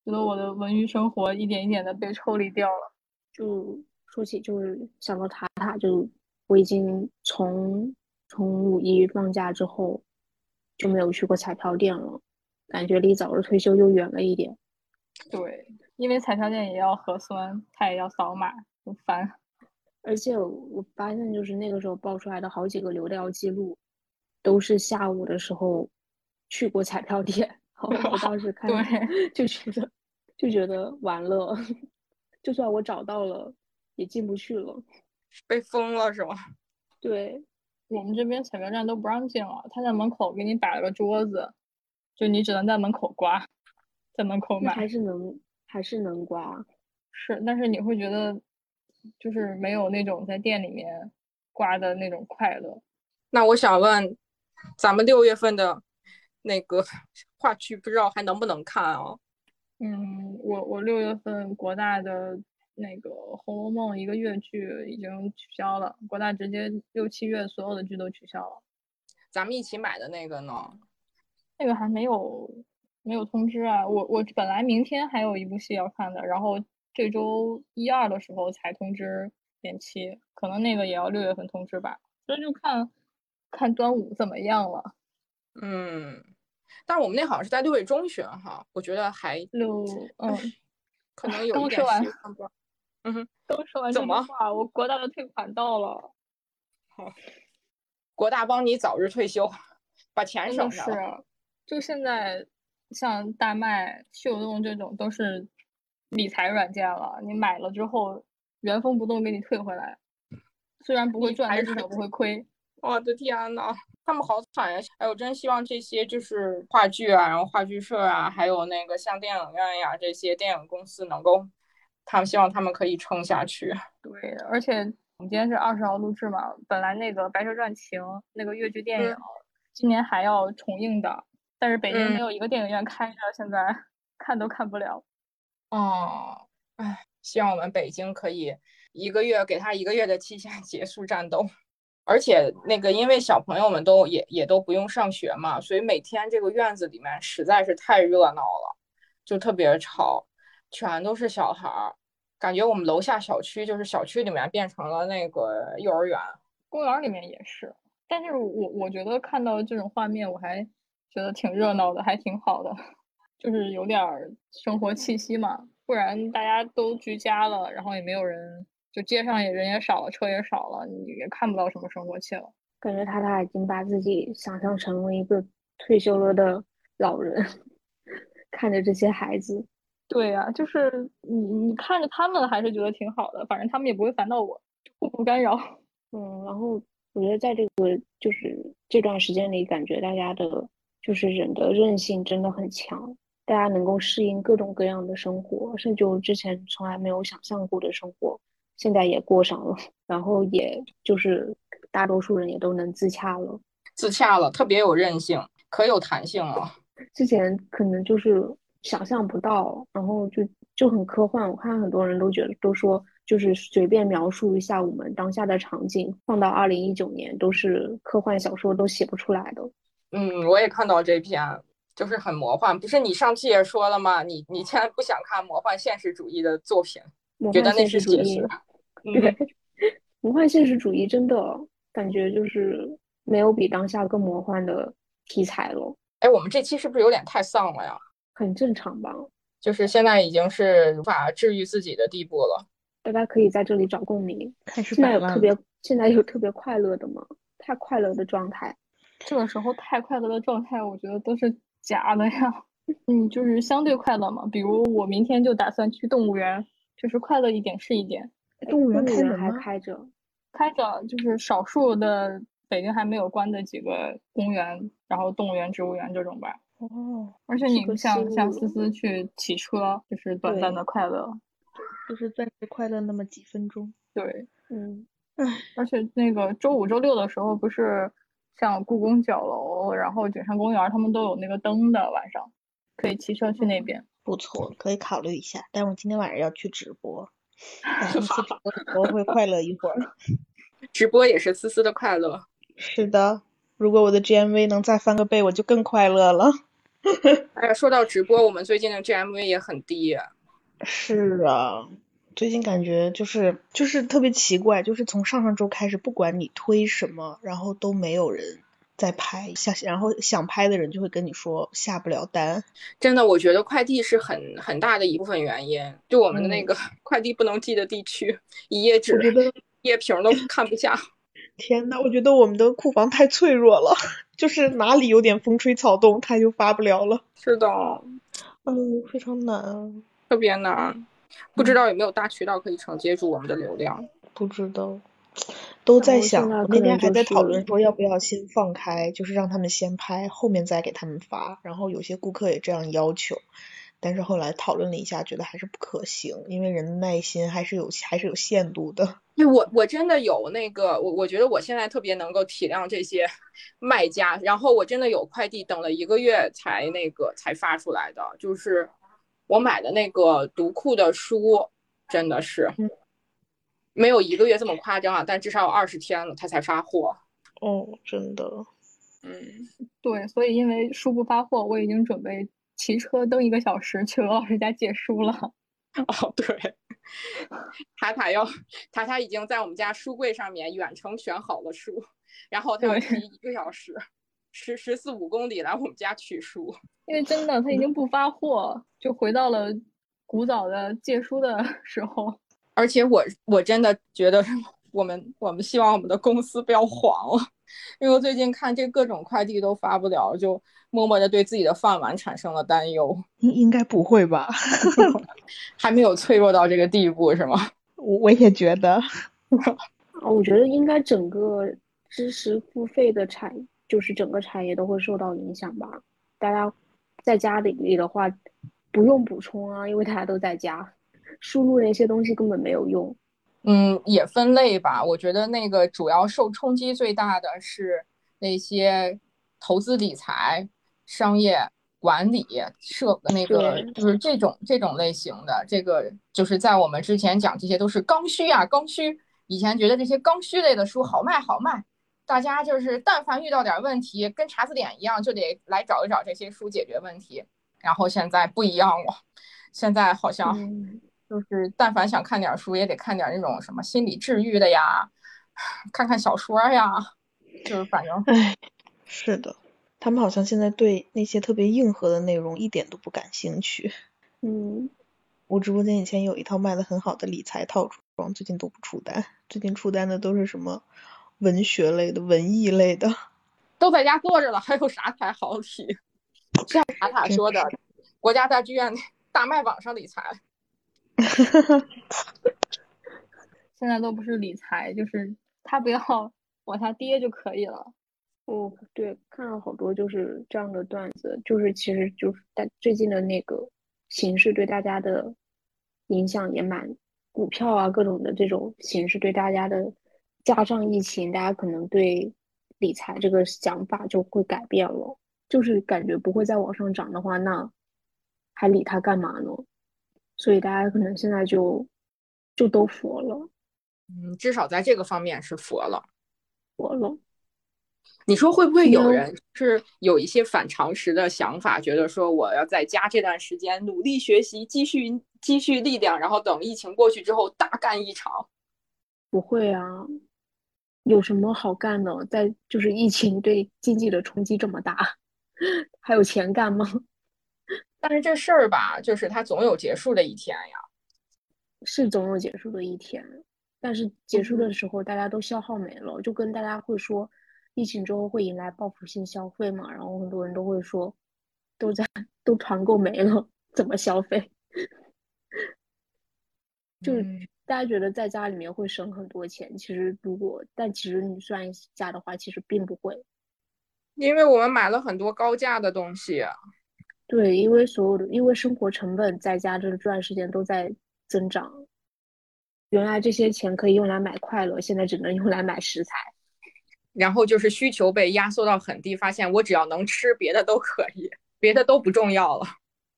觉得我的文娱生活一点一点的被抽离掉了。就说起就是想到塔塔，就我已经从从五一放假之后就没有去过彩票店了，感觉离早日退休又远了一点。对，因为彩票店也要核酸，它也要扫码，很烦。而且我我发现，就是那个时候爆出来的好几个流调记录，都是下午的时候去过彩票店。我当时看对就觉得就觉得完了，就算我找到了，也进不去了。被封了是吗？对，我们这边彩票站都不让进了，他在门口给你摆了个桌子，就你只能在门口刮，在门口买还。是能还是能刮。是，但是你会觉得，就是没有那种在店里面刮的那种快乐。那我想问，咱们六月份的那个 话剧，不知道还能不能看啊？嗯，我我六月份国大的那个《红楼梦》一个月剧已经取消了，国大直接六七月所有的剧都取消了。咱们一起买的那个呢？那个还没有没有通知啊，我我本来明天还有一部戏要看的，然后这周一二的时候才通知延期，可能那个也要六月份通知吧，所以就看看端午怎么样了。嗯，但是我们那好像是在六月中旬哈，我觉得还六嗯可能有一点刚说完习惯吧。嗯哼，刚说完这句话，我国大的退款到了，好国大帮你早日退休，把钱省上是就现在像大麦、秀动这种都是理财软件了，你买了之后原封不动给你退回来，虽然不会赚，但至少不会亏。我的天呐，他们好惨呀！哎，我真希望这些就是话剧啊，然后话剧社啊，还有那个像电影院呀这些电影公司能够，他们希望他们可以撑下去。对，而且我们今天是二十号录制嘛，本来那个《白蛇传情》那个越剧电影、嗯今年还要重映的，但是北京没嗯有一个电影院开着，现在 看都看不了。哦，唉，希望我们北京可以一个月给他一个月的期限 结束战斗，而且那个因为小朋友们都也也都不用上学嘛，所以每天这个院子里面实在是太热闹了，就特别吵，全都是小孩儿，感觉我们楼下小区就是小区里面变成了那个幼儿园。公园里面也是，但是我我觉得看到这种画面，我还觉得挺热闹的，还挺好的，就是有点儿生活气息嘛。不然大家都居家了，然后也没有人，就街上也人也少了，车也少了，你也看不到什么生活气了。感觉他他已经把自己想象成为一个退休了的老人，看着这些孩子，对呀、就是你你看着他们还是觉得挺好的，反正他们也不会烦到我，互不干扰。嗯，然后我觉得在这个就是这段时间里，感觉大家的就是人的韧性真的很强，大家能够适应各种各样的生活，甚至我之前从来没有想象过的生活，现在也过上了，然后也就是大多数人也都能自洽了。自洽了，特别有韧性，可有弹性了。之前可能就是想象不到，然后就就很科幻。我看很多人都觉得都说，就是随便描述一下我们当下的场景，放到二零一九年都是科幻小说都写不出来的。嗯，我也看到这篇，就是很魔幻。不是你上期也说了吗？你你现在不想看魔幻现实主义的作品，魔觉得那是解释。，对嗯，，魔幻现实主义真的感觉就是没有比当下更魔幻的题材了，哎，我们这期是不是有点太丧了呀？很正常吧？就是现在已经是无法治愈自己的地步了。大家可以在这里找共鸣。开始现在摆烂了。有特别，现在有特别快乐的吗？太快乐的状态。这个时候太快乐的状态，我觉得都是假的呀。嗯，就是相对快乐嘛。比如我明天就打算去动物园，就是快乐一点是一点。动物园开门吗？开着，开着就是少数的北京还没有关的几个公园，然后动物园、植物园这种吧。哦，而且你像西路像思思去骑车，就是短暂的快乐。就是暂时快乐那么几分钟。对，嗯，而且那个周五、周六的时候，不是像故宫角楼，然后景山公园，他们都有那个灯的，晚上可以骑车去那边。不错，可以考虑一下。但我今天晚上要去直播，去直播会快乐一会儿。直播也是思思的快乐。是的，如果我的 GMV 能再翻个倍，我就更快乐了。哎呀，说到直播，我们最近的 GMV 也很低。是啊，最近感觉就是就是特别奇怪，就是从上上周开始，不管你推什么，然后都没有人在拍，想然后想拍的人就会跟你说下不了单。真的，我觉得快递是很很大的一部分原因。就我们的那嗯个快递不能寄的地区，一页纸一页屏都看不下。天呐，我觉得我们的库房太脆弱了，就是哪里有点风吹草动，它就发不了了。是的，嗯，非常难。特别难。不知道有没有大渠道可以承接住我们的流量？不知道，都在想，那天还在讨论说要不要先放开，就是让他们先拍，后面再给他们发。然后有些顾客也这样要求，但是后来讨论了一下，觉得还是不可行，因为人的耐心还是有还是有限度的。对我我真的有那个，我我觉得我现在特别能够体谅这些 卖家，然后我真的有快递等了一个月才那个才发出来的，就是我买的那个读库的书，真的是嗯没有一个月这么夸张啊，但至少有二十天了，他才发货。哦，真的，嗯，对，所以因为书不发货，我已经准备骑车蹬一个小时去罗老师家借书了。哦对，塔塔要塔塔已经在我们家书柜上面远程选好了书，然后他要骑一个小时，十十四五公里来我们家取书。因为真的他已经不发货，就回到了古早的借书的时候。而且我我真的觉得，我们我们希望我们的公司不要黄了，因为我最近看这各种快递都发不了，就默默的对自己的饭碗产生了担忧。应应该不会吧？还没有脆弱到这个地步是吗？我我也觉得。我觉得应该整个知识付费的产，就是整个产业都会受到影响吧。大家在家里里的话，不用补充啊，因为大家都在家。输入那些东西根本没有用。嗯，也分类吧。我觉得那个主要受冲击最大的是那些投资理财、商业管理、社那个就是这种这种类型的。这个就是在我们之前讲，这些都是刚需啊，刚需。以前觉得这些刚需类的书好卖好卖，大家就是但凡遇到点问题，跟查字典一样，就得来找一找这些书解决问题。然后现在不一样了，现在好像。就是但凡想看点书，也得看点那种什么心理治愈的呀，看看小说呀，就是反正，唉，是的，他们好像现在对那些特别硬核的内容一点都不感兴趣。嗯，我直播间以前有一套卖的很好的理财套装，最近都不出单，最近出单的都是什么文学类的、文艺类的，都在家坐着了，还有啥才好提？像塔塔说的，国家大剧院大卖网上理财。哈哈，现在都不是理财，就是他不要往下跌就可以了。哦，对，看了好多就是这样的段子，就是其实就是大最近的那个形势对大家的影响也蛮，股票啊各种的这种形式对大家的，加上疫情，大家可能对理财这个想法就会改变了，就是感觉不会再往上涨的话，那还理它干嘛呢？所以大家可能现在就就都佛了，嗯，至少在这个方面是佛了，佛了。你说会不会有人是有一些反常识的想法，觉得说我要在家这段时间努力学习，积蓄积蓄力量，然后等疫情过去之后大干一场？不会啊，有什么好干的？在就是疫情对经济的冲击这么大，还有钱干吗？但是这事儿吧，就是它总有结束的一天呀，是总有结束的一天。但是结束的时候，大家都消耗没了，就跟大家会说，疫情之后会迎来报复性消费嘛。然后很多人都会说，都在都团购没了，怎么消费？就是大家觉得在家里面会省很多钱，其实如果但其实你算一下的话，其实并不会，因为我们买了很多高价的东西。对，因为所有的，因为生活成本在家这段时间都在增长，原来这些钱可以用来买快乐，现在只能用来买食材，然后就是需求被压缩到很低，发现我只要能吃，别的都可以，别的都不重要了。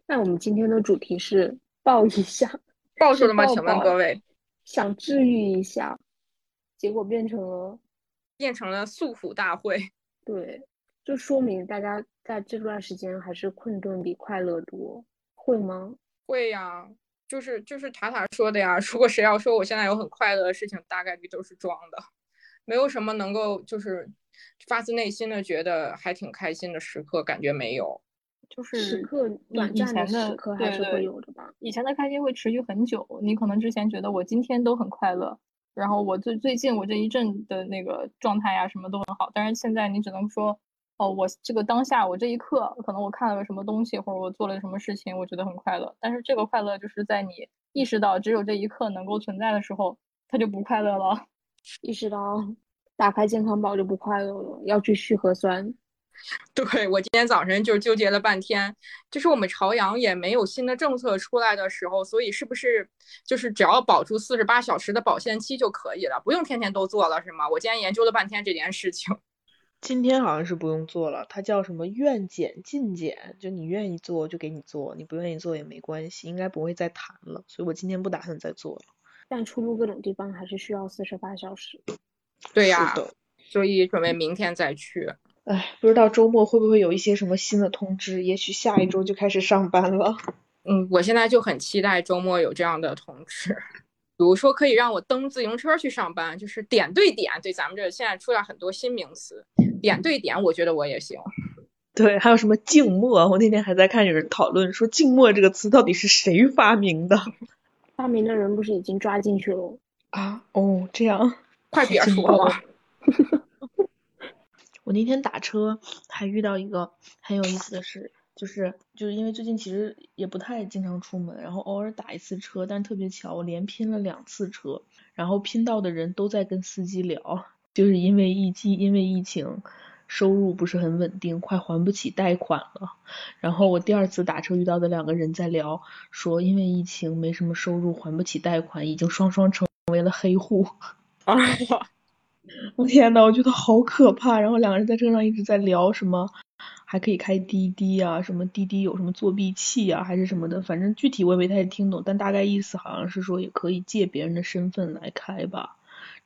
那我们今天的主题是抱一下，抱住了吗？请问各位，想治愈一下，结果变成了变成了诉苦大会，对。就说明大家在这段时间还是困顿比快乐多，会吗？会呀，就是就是塔塔说的呀。如果谁要说我现在有很快乐的事情，大概率都是装的，没有什么能够就是发自内心的觉得还挺开心的时刻，感觉没有。就是时刻短暂的时刻还是会有的吧。以前的开心会持续很久，你可能之前觉得我今天都很快乐，然后我最最近我这一阵的那个状态呀什么都很好，但是现在你只能说。哦，我这个当下，我这一刻，可能我看了个什么东西，或者我做了什么事情，我觉得很快乐。但是这个快乐就是在你意识到只有这一刻能够存在的时候，它就不快乐了。意识到打开健康宝就不快乐了，要去续核酸。对我今天早晨就纠结了半天，就是我们朝阳也没有新的政策出来的时候，所以是不是就是只要保住四十八小时的保鲜期就可以了，不用天天都做了，是吗？我今天研究了半天这件事情。今天好像是不用做了，它叫什么愿减尽减，就你愿意做就给你做，你不愿意做也没关系，应该不会再谈了，所以我今天不打算再做了。但出入各种地方还是需要四十八小时。对呀，所以准备明天再去。哎，不知道周末会不会有一些什么新的通知？也许下一周就开始上班了。嗯，我现在就很期待周末有这样的通知。比如说，可以让我蹬自行车去上班，就是点对点。对，咱们这现在出来很多新名词，点对点，我觉得我也行。对，还有什么静默？我那天还在看有人讨论说“静默”这个词到底是谁发明的 发明的人不是已经抓进去了？啊？哦，这样。快别说了。我那天打车还遇到一个很有意思的事，就是就是因为最近其实也不太经常出门，然后偶尔打一次车，但特别巧，我连拼了两次车，然后拼到的人都在跟司机聊，就是因为疫情，因为疫情。收入不是很稳定，快还不起贷款了。然后我第二次打车遇到的两个人在聊，说因为疫情没什么收入，还不起贷款，已经双双成为了黑户。啊！我天呐，我觉得好可怕。然后两个人在车上一直在聊什么，还可以开滴滴啊，什么滴滴有什么作弊器啊，还是什么的。反正具体我也没太听懂，但大概意思好像是说也可以借别人的身份来开吧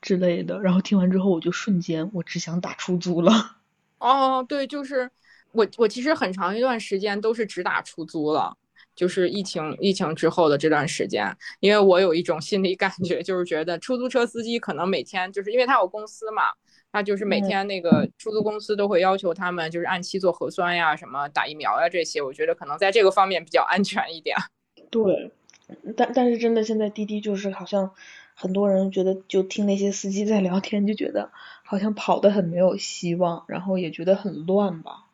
之类的。然后听完之后，我就瞬间我只想打出租了。哦，对，就是我，我其实很长一段时间都是只打出租了，就是疫情疫情之后的这段时间，因为我有一种心理感觉，就是觉得出租车司机可能每天就是因为他有公司嘛，他就是每天那个出租公司都会要求他们就是按期做核酸呀、什么打疫苗呀这些，我觉得可能在这个方面比较安全一点。对，但但是真的现在滴滴就是好像。很多人觉得，就听那些司机在聊天，就觉得好像跑得很没有希望，然后也觉得很乱吧。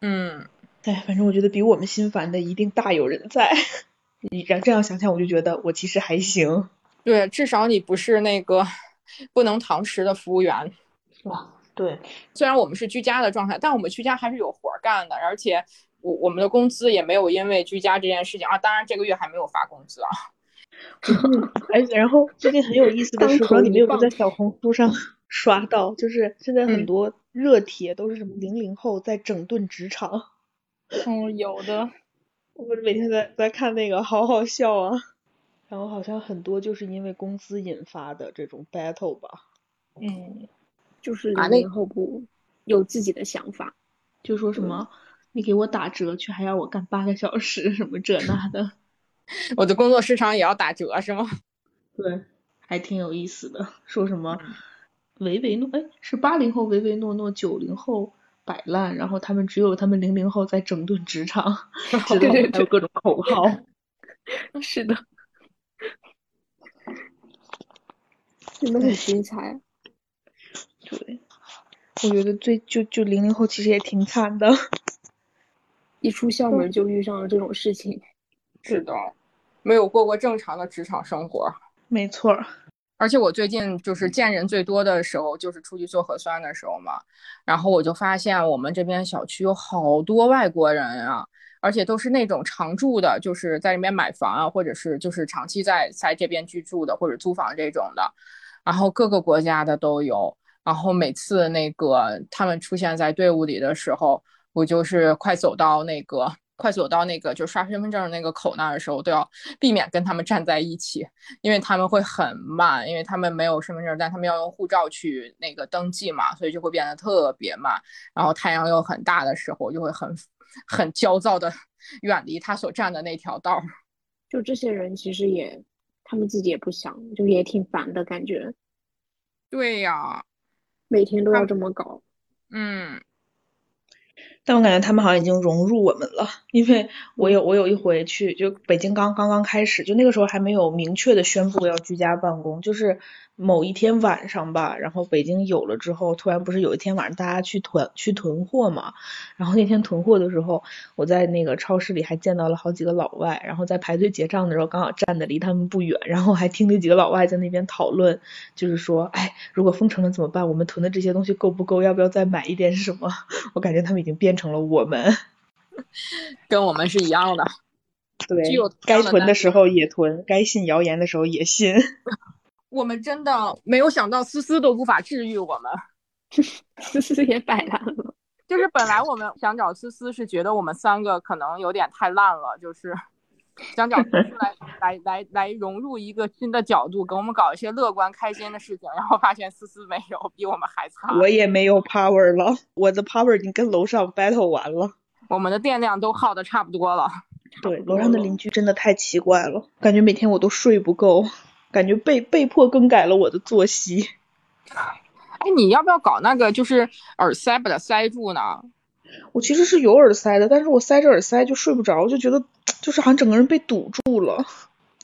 嗯，哎，反正我觉得比我们心烦的一定大有人在。你这样想想，我就觉得我其实还行。对，至少你不是那个不能堂食的服务员。是吧？对。虽然我们是居家的状态，但我们居家还是有活干的，而且我我们的工资也没有因为居家这件事情啊，当然这个月还没有发工资啊。哎，然后最近很有意思的是，不知道你们有没有在小红书上 刷到，就是现在很多热帖都是什么零零后在整顿职场。嗯，有的。我每天在在看那个，好好笑啊。然后好像很多就是因为工资引发的这种 battle 吧。嗯，就是零零后不有自己的想法，就说什么你给我打折，却还要我干八个小时，什么这那的。我的工作时长也要打折是吗？对，还挺有意思的。说什么唯唯诺？哎，是八零后唯唯诺诺，九零后摆烂，然后他们只有他们零零后在整顿职场，之类的，还有各种口号。是的，真的很精彩。对，我觉得最就就零零后其实也挺惨的，一出校门就遇上了这种事情。是的，没有过过正常的职场生活，没错。而且我最近就是见人最多的时候，就是出去做核酸的时候嘛。然后我就发现我们这边小区有好多外国人啊，而且都是那种常住的，就是在里面买房啊，或者是就是长期在在这边居住的，或者租房这种的。然后各个国家的都有。然后每次那个他们出现在队伍里的时候，我就是快走到那个。快走到那个就刷身份证那个口那儿的时候，都要避免跟他们站在一起，因为他们会很慢，因为他们没有身份证，但他们要用护照去那个登记嘛，所以就会变得特别慢。然后太阳又很大的时候，就会很很焦躁的远离他所站的那条道。就这些人其实也，他们自己也不想，就也挺烦的感觉。对呀，每天都要这么搞。嗯。但我感觉他们好像已经融入我们了，因为我有我有一回去，就北京刚刚刚开始，就那个时候还没有明确的宣布要居家办公，就是。某一天晚上吧，然后北京有了之后，突然不是有一天晚上大家去囤去囤货嘛？然后那天囤货的时候，我在那个超市里还见到了好几个老外，然后在排队结账的时候刚好站的离他们不远，然后还听那几个老外在那边讨论，就是说，哎，如果封城了怎么办？我们囤的这些东西够不够？要不要再买一点什么？我感觉他们已经变成了我们，跟我们是一样的。对，该囤的时候也囤，该信谣言的时候也信。我们真的没有想到，思思都无法治愈我们，思思也摆烂了。就是本来我们想找思思，是觉得我们三个可能有点太烂了，就是想找思思来 来来来融入一个新的角度，给我们搞一些乐观开心的事情。然后发现思思没有，比我们还惨。我也没有 power 了，我的 power 已经跟楼上 battle 完了。我们的电量都耗的差不多了。对，楼上的邻居真的太奇怪了，感觉每天我都睡不够。感觉被被迫更改了我的作息。哎，你要不要搞那个，就是耳塞把它塞住呢？我其实是有耳塞的，但是我塞着耳塞就睡不着，就觉得就是好像整个人被堵住了，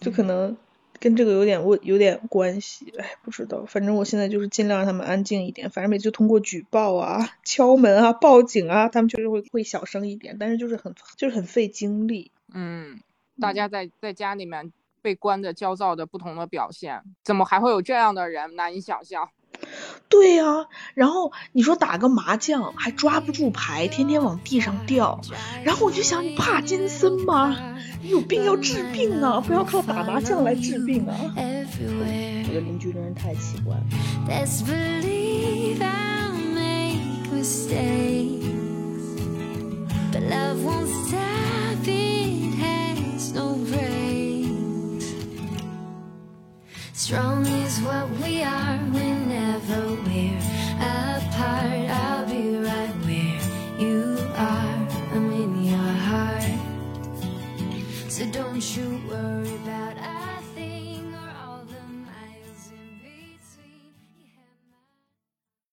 就可能跟这个有点问有点关系，哎，不知道，反正我现在就是尽量让他们安静一点，反正每次就通过举报啊、敲门啊、报警啊，他们确实会会小声一点，但是就是很就是很费精力。嗯，大家在在家里面被关的焦躁的不同的表现，怎么还会有这样的人？难以想象。对呀、然后你说打个麻将还抓不住牌，天天往地上掉，然后我就想，你帕金森吗？你有病要治病啊，不要靠打麻将来治病啊！我.的邻居真是太奇怪了。Let's believe I'll make mistakes. But love won't stop, it has no. Strong is what we are whenever we're apart. I'll be right where you are. I'm in your heart. So don't you